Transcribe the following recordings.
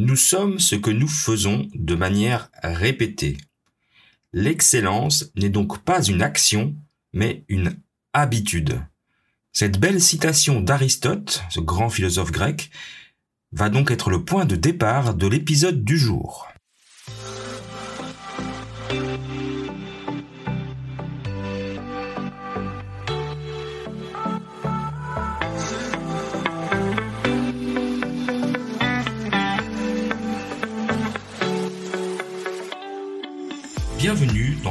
Nous sommes ce que nous faisons de manière répétée. L'excellence n'est donc pas une action, mais une habitude. Cette belle citation d'Aristote, ce grand philosophe grec, va donc être le point de départ de l'épisode du jour.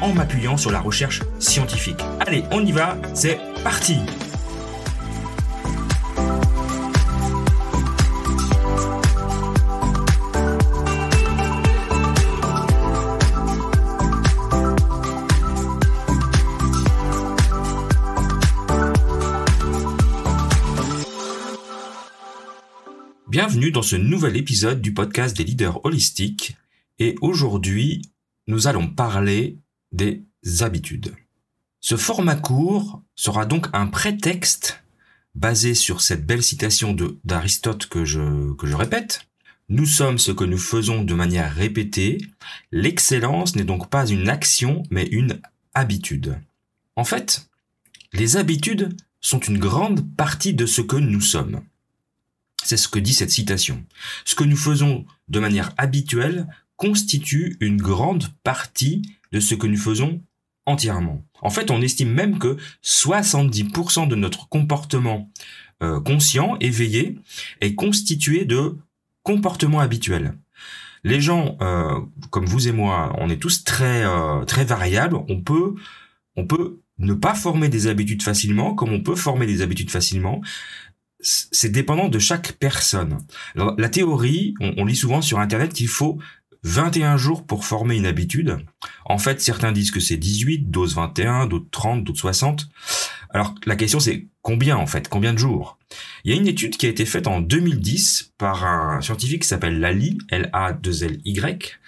en m'appuyant sur la recherche scientifique. Allez, on y va, c'est parti Bienvenue dans ce nouvel épisode du podcast des leaders holistiques. Et aujourd'hui, nous allons parler des habitudes. Ce format court sera donc un prétexte basé sur cette belle citation d'Aristote que je, que je répète. Nous sommes ce que nous faisons de manière répétée. L'excellence n'est donc pas une action, mais une habitude. En fait, les habitudes sont une grande partie de ce que nous sommes. C'est ce que dit cette citation. Ce que nous faisons de manière habituelle constitue une grande partie de ce que nous faisons entièrement. En fait, on estime même que 70% de notre comportement euh, conscient, éveillé, est constitué de comportements habituels. Les gens, euh, comme vous et moi, on est tous très euh, très variables. On peut on peut ne pas former des habitudes facilement, comme on peut former des habitudes facilement. C'est dépendant de chaque personne. la théorie, on, on lit souvent sur Internet qu'il faut 21 jours pour former une habitude. En fait, certains disent que c'est 18, d'autres 21, d'autres 30, d'autres 60. Alors la question c'est combien en fait, combien de jours? Il y a une étude qui a été faite en 2010 par un scientifique qui s'appelle Lali, L-A-2-L-Y,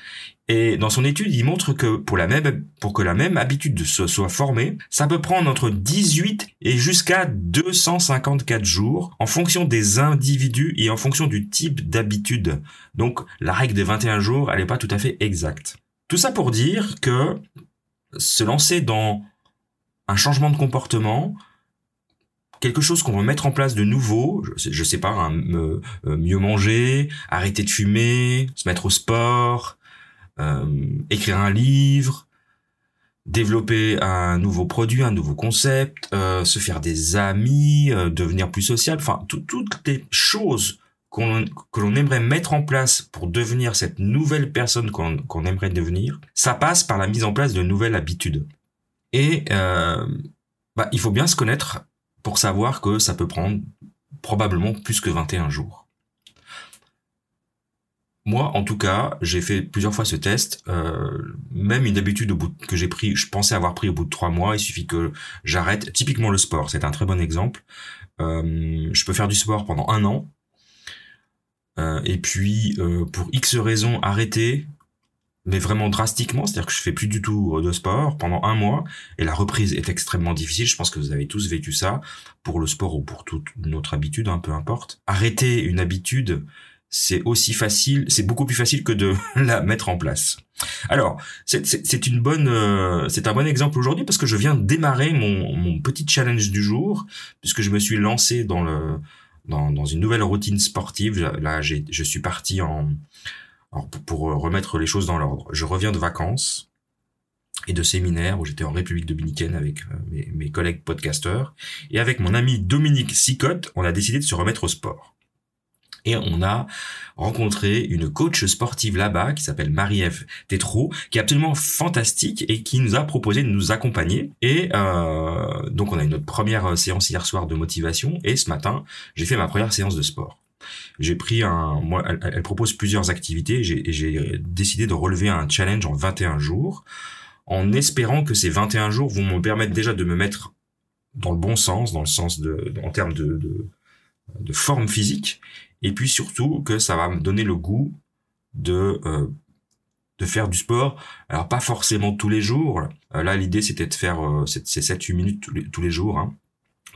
et dans son étude, il montre que pour la même, pour que la même habitude se soit formée, ça peut prendre entre 18 et jusqu'à 254 jours en fonction des individus et en fonction du type d'habitude. Donc, la règle des 21 jours, elle n'est pas tout à fait exacte. Tout ça pour dire que se lancer dans un changement de comportement, quelque chose qu'on veut mettre en place de nouveau, je sais, sais pas, hein, euh, mieux manger, arrêter de fumer, se mettre au sport, écrire un livre, développer un nouveau produit, un nouveau concept, euh, se faire des amis, euh, devenir plus social, enfin toutes les choses que l'on aimerait mettre en place pour devenir cette nouvelle personne qu'on aimerait devenir, ça passe par la mise en place de nouvelles habitudes. Et euh, bah, il faut bien se connaître pour savoir que ça peut prendre probablement plus que 21 jours. Moi, en tout cas, j'ai fait plusieurs fois ce test. Euh, même une habitude que j'ai pris, je pensais avoir pris au bout de trois mois. Il suffit que j'arrête. Typiquement le sport, c'est un très bon exemple. Euh, je peux faire du sport pendant un an. Euh, et puis, pour X raisons, arrêter, mais vraiment drastiquement, c'est-à-dire que je fais plus du tout de sport pendant un mois, et la reprise est extrêmement difficile. Je pense que vous avez tous vécu ça pour le sport ou pour toute notre habitude, hein, peu importe. Arrêter une habitude, c'est aussi facile, c'est beaucoup plus facile que de la mettre en place. Alors, c'est une bonne, euh, c'est un bon exemple aujourd'hui parce que je viens de démarrer mon, mon, petit challenge du jour puisque je me suis lancé dans le dans, dans une nouvelle routine sportive. Là, je suis parti en pour remettre les choses dans l'ordre. Je reviens de vacances et de séminaires où j'étais en République dominicaine avec euh, mes, mes collègues podcasteurs et avec mon ami Dominique Sicotte, on a décidé de se remettre au sport. Et on a rencontré une coach sportive là-bas qui s'appelle Marie-Ève Tétrault, qui est absolument fantastique et qui nous a proposé de nous accompagner. Et euh, donc on a eu notre première séance hier soir de motivation et ce matin j'ai fait ma première séance de sport. j'ai pris un, elle, propose plusieurs activités, et j'ai décidé de relever un challenge en 21 jours, en espérant que ces 21 jours vont me permettre déjà de me mettre dans le bon sens, dans le sens de, en termes de, de, forme physique, et puis surtout que ça va me donner le goût de euh, de faire du sport. Alors pas forcément tous les jours. Euh, là, l'idée c'était de faire euh, ces 7-8 minutes tous les, jours. Hein.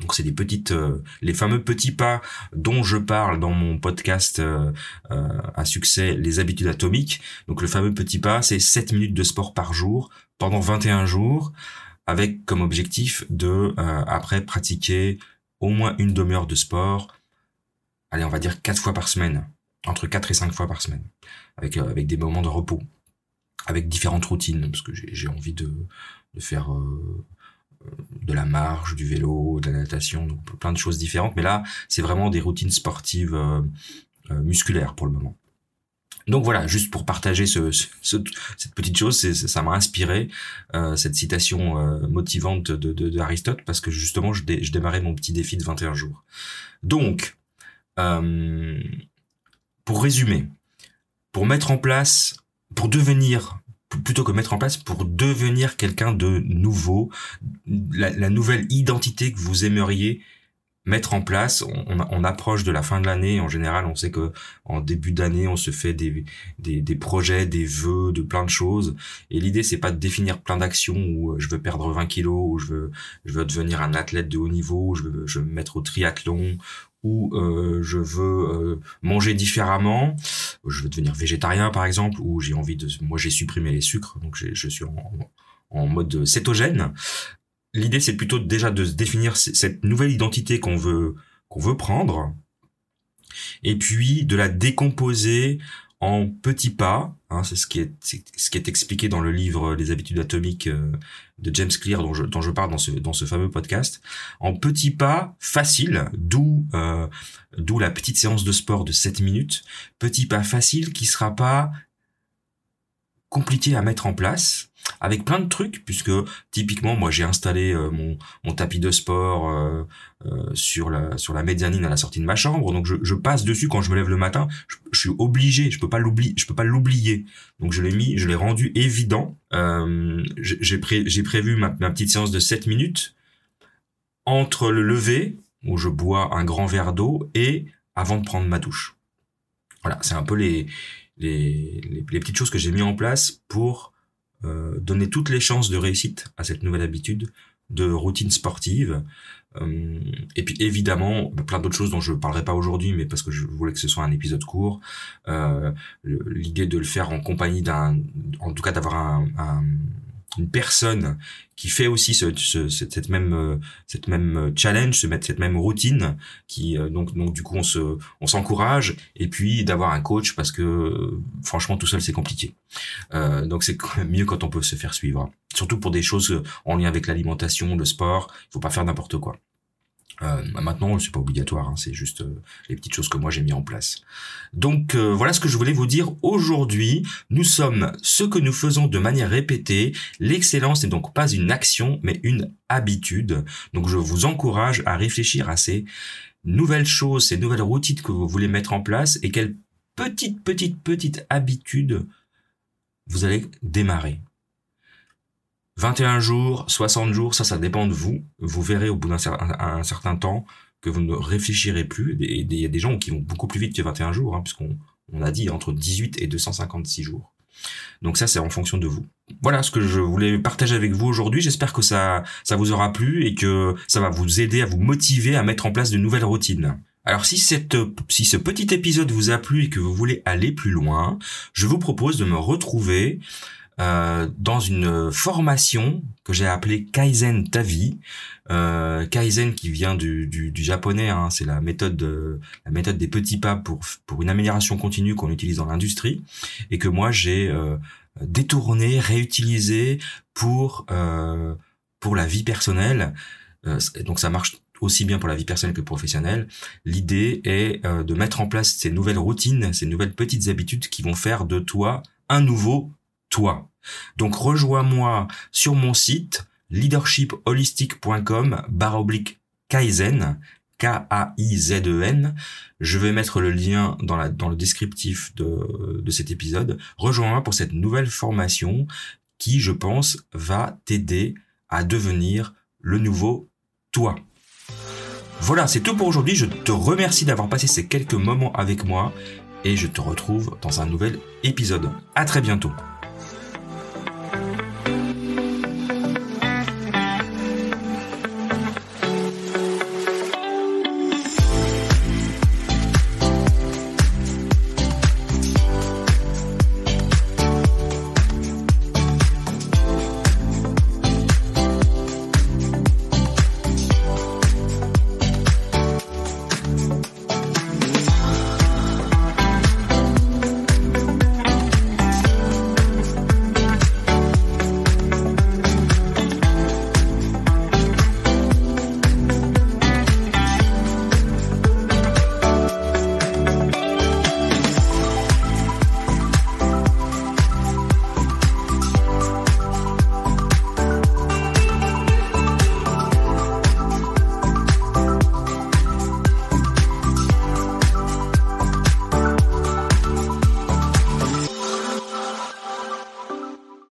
Donc c'est des petites, euh, les fameux petits pas dont je parle dans mon podcast euh, à succès, les habitudes atomiques. Donc le fameux petit pas, c'est 7 minutes de sport par jour pendant 21 jours, avec comme objectif de après pratiquer au moins une demi-heure de sport. Allez, on va dire 4 fois par semaine, entre 4 et 5 fois par semaine, avec avec des moments de repos avec différentes routines, parce que j'ai envie de, de faire euh, euh, de la marche, du vélo, de la natation, donc plein de choses différentes. Mais là, c'est vraiment des routines sportives euh, musculaires pour le moment. Donc voilà, juste pour partager ce, cette petite chose, ça m'a inspiré cette citation motivante de, de, Aristote parce que justement je, je, démarrais mon petit défi de 21 jours. Donc, pour résumer, pour mettre en place pour devenir plutôt que mettre en place pour devenir quelqu'un de nouveau, la, nouvelle identité que vous aimeriez mettre en place. On, approche de la fin de l'année. En général, on sait que en début d'année, on se fait des, des, projets, des vœux, de plein de choses. Et l'idée, c'est pas de définir plein d'actions où je veux perdre 20 kilos, ou je veux, je veux devenir un athlète de haut niveau, ou je veux, je veux me mettre au triathlon, où euh, je veux euh, manger différemment, je veux devenir végétarien par exemple, ou j'ai envie de, moi j'ai supprimé les sucres, donc je suis en, en mode cétogène. L'idée c'est plutôt déjà de définir cette nouvelle identité qu'on veut qu'on veut prendre, et puis de la décomposer en petits pas. Hein, c'est ce qui est expliqué dans le livre Les habitudes atomiques euh, de James Clear dont je, parle dans ce dans ce fameux podcast. En petits pas faciles, d'où euh, d'où la petite séance de sport de 7 minutes. Petit pas facile qui sera pas compliqué à mettre en place avec plein de trucs puisque typiquement moi j'ai installé euh, mon, tapis de sport euh, euh, sur la sur la médianine à la sortie de ma chambre. Donc je, passe dessus quand je me lève le matin. Je, suis obligé je peux pas l'oublier je peux pas l'oublier. Donc je l'ai mis je l'ai rendu évident. J'ai pré, j'ai prévu ma, ma petite séance de 7 minutes entre le lever où je bois un grand verre d'eau et avant de prendre ma douche. Voilà c'est un peu les les, les, les petites choses que j'ai mis en place pour euh, donner toutes les chances de réussite à cette nouvelle habitude de routine sportive. Euh, et puis évidemment, plein d'autres choses dont je ne parlerai pas aujourd'hui, mais parce que je voulais que ce soit un épisode court. Euh, L'idée de le faire en compagnie d'un, en tout cas d'avoir un, un une personne qui fait aussi ce, ce, cette même euh, cette même challenge, se mettre cette même routine, qui euh, donc donc du coup on se on s'encourage et puis d'avoir un coach parce que franchement tout seul c'est compliqué. Euh, donc c'est mieux quand on peut se faire suivre, surtout pour des choses en lien avec l'alimentation, le sport. Il faut pas faire n'importe quoi. Euh, maintenant, c'est pas obligatoire, hein, c'est juste euh, les petites choses que moi j'ai mis en place. Donc euh, voilà ce que je voulais vous dire aujourd'hui. Nous sommes ce que nous faisons de manière répétée. L'excellence n'est donc pas une action, mais une habitude. Donc je vous encourage à réfléchir à ces nouvelles choses, ces nouvelles routines que vous voulez mettre en place et quelles petites, petites, petites habitudes vous allez démarrer. 21 jours, 60 jours, ça, ça dépend de vous. Vous verrez au bout d'un certain temps que vous ne réfléchirez plus. Il y a des gens qui vont beaucoup plus vite que 21 jours, hein, puisqu'on on a dit entre 18 et 256 jours. Donc ça, c'est en fonction de vous. Voilà ce que je voulais partager avec vous aujourd'hui. J'espère que ça, ça vous aura plu et que ça va vous aider à vous motiver à mettre en place de nouvelles routines. Alors si, si ce petit épisode vous a plu et que vous voulez aller plus loin, je vous propose de me retrouver euh, dans une formation que j'ai appelée Kaizen Tavi. Euh, Kaizen qui vient du, japonais, hein, c'est la méthode de, la méthode des petits pas pour pour une amélioration continue qu'on utilise dans l'industrie et que moi j'ai euh, détourné, réutilisé pour euh, pour la vie personnelle. Euh, donc ça marche aussi bien pour la vie personnelle que professionnelle. L'idée est de mettre en place ces nouvelles routines, ces nouvelles petites habitudes qui vont faire de toi un nouveau toi. Donc rejoins-moi sur mon site leadershipholistic.com barre oblique Kaizen, K-A-I-Z-E-N. Je vais mettre le lien dans le descriptif de, de cet épisode. Rejoins-moi pour cette nouvelle formation qui, je pense, va t'aider à devenir le nouveau toi. Voilà, c'est tout pour aujourd'hui. Je te remercie d'avoir passé ces quelques moments avec moi et je te retrouve dans un nouvel épisode. À très bientôt.